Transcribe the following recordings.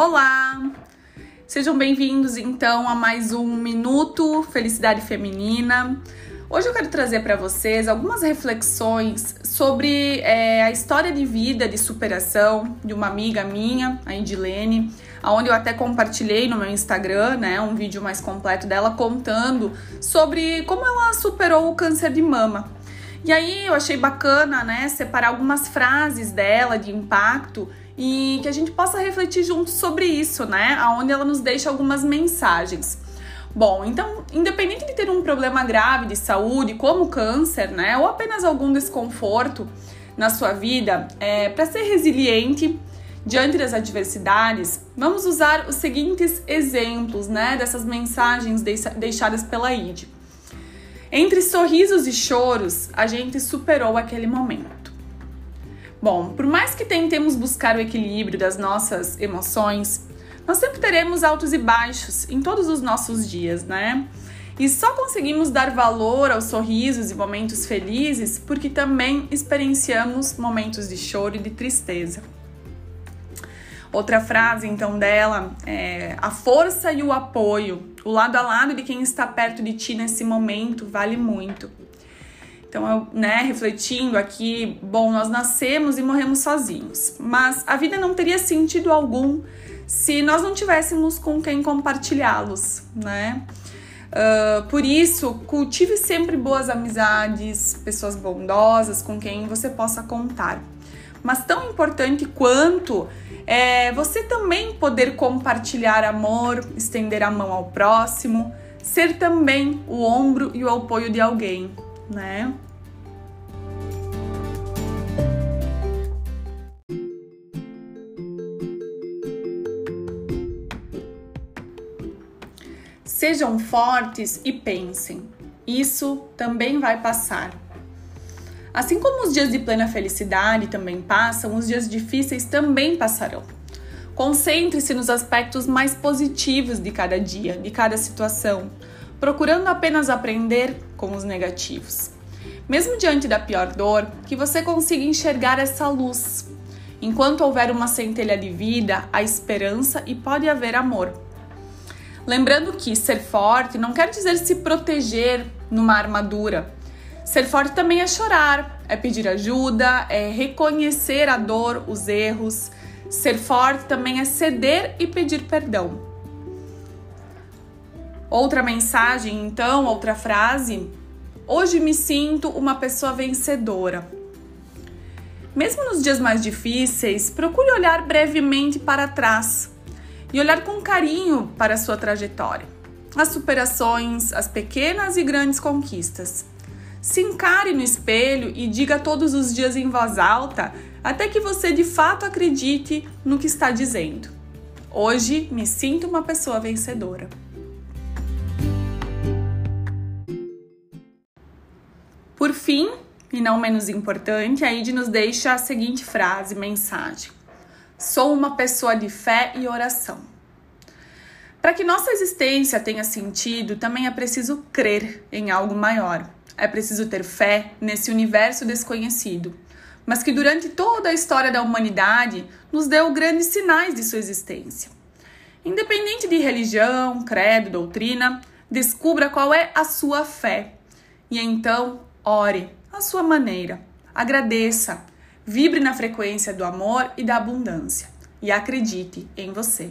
Olá! Sejam bem-vindos então a mais um Minuto Felicidade Feminina. Hoje eu quero trazer para vocês algumas reflexões sobre é, a história de vida de superação de uma amiga minha, a Indilene, onde eu até compartilhei no meu Instagram, né, um vídeo mais completo dela contando sobre como ela superou o câncer de mama. E aí eu achei bacana, né, separar algumas frases dela de impacto e que a gente possa refletir juntos sobre isso, né? Aonde ela nos deixa algumas mensagens. Bom, então, independente de ter um problema grave de saúde, como câncer, né, ou apenas algum desconforto na sua vida, é, para ser resiliente diante das adversidades, vamos usar os seguintes exemplos, né, dessas mensagens deixadas pela ID. Entre sorrisos e choros, a gente superou aquele momento. Bom, por mais que tentemos buscar o equilíbrio das nossas emoções, nós sempre teremos altos e baixos em todos os nossos dias, né? E só conseguimos dar valor aos sorrisos e momentos felizes porque também experienciamos momentos de choro e de tristeza. Outra frase então dela é: a força e o apoio, o lado a lado de quem está perto de ti nesse momento vale muito. Então, eu, né, refletindo aqui, bom, nós nascemos e morremos sozinhos, mas a vida não teria sentido algum se nós não tivéssemos com quem compartilhá-los, né? Uh, por isso, cultive sempre boas amizades, pessoas bondosas com quem você possa contar. Mas tão importante quanto é você também poder compartilhar amor, estender a mão ao próximo, ser também o ombro e o apoio de alguém né? Sejam fortes e pensem, isso também vai passar. Assim como os dias de plena felicidade também passam, os dias difíceis também passarão. Concentre-se nos aspectos mais positivos de cada dia, de cada situação procurando apenas aprender com os negativos. Mesmo diante da pior dor, que você consiga enxergar essa luz. Enquanto houver uma centelha de vida, há esperança e pode haver amor. Lembrando que ser forte não quer dizer se proteger numa armadura. Ser forte também é chorar, é pedir ajuda, é reconhecer a dor, os erros. Ser forte também é ceder e pedir perdão. Outra mensagem, então, outra frase. Hoje me sinto uma pessoa vencedora. Mesmo nos dias mais difíceis, procure olhar brevemente para trás e olhar com carinho para a sua trajetória, as superações, as pequenas e grandes conquistas. Se encare no espelho e diga todos os dias em voz alta até que você de fato acredite no que está dizendo. Hoje me sinto uma pessoa vencedora. Por fim, e não menos importante, a Ide nos deixa a seguinte frase, mensagem: Sou uma pessoa de fé e oração. Para que nossa existência tenha sentido, também é preciso crer em algo maior. É preciso ter fé nesse universo desconhecido, mas que durante toda a história da humanidade nos deu grandes sinais de sua existência. Independente de religião, credo, doutrina, descubra qual é a sua fé e então Ore à sua maneira. Agradeça. Vibre na frequência do amor e da abundância. E acredite em você.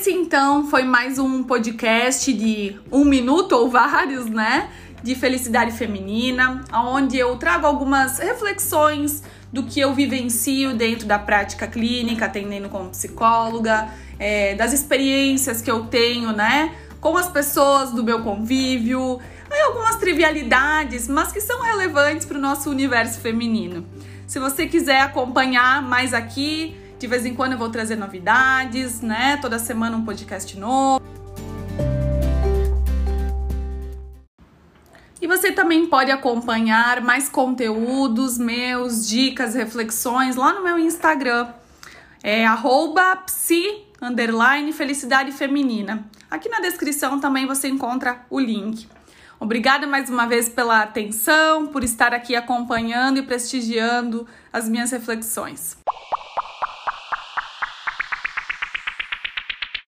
Esse então foi mais um podcast de um minuto ou vários, né? De felicidade feminina, onde eu trago algumas reflexões do que eu vivencio dentro da prática clínica, atendendo como psicóloga, é, das experiências que eu tenho, né, com as pessoas do meu convívio, aí algumas trivialidades, mas que são relevantes para o nosso universo feminino. Se você quiser acompanhar mais aqui, de vez em quando eu vou trazer novidades, né? Toda semana um podcast novo. E você também pode acompanhar mais conteúdos meus, dicas, reflexões lá no meu Instagram. É psi, underline, felicidade feminina. Aqui na descrição também você encontra o link. Obrigada mais uma vez pela atenção, por estar aqui acompanhando e prestigiando as minhas reflexões.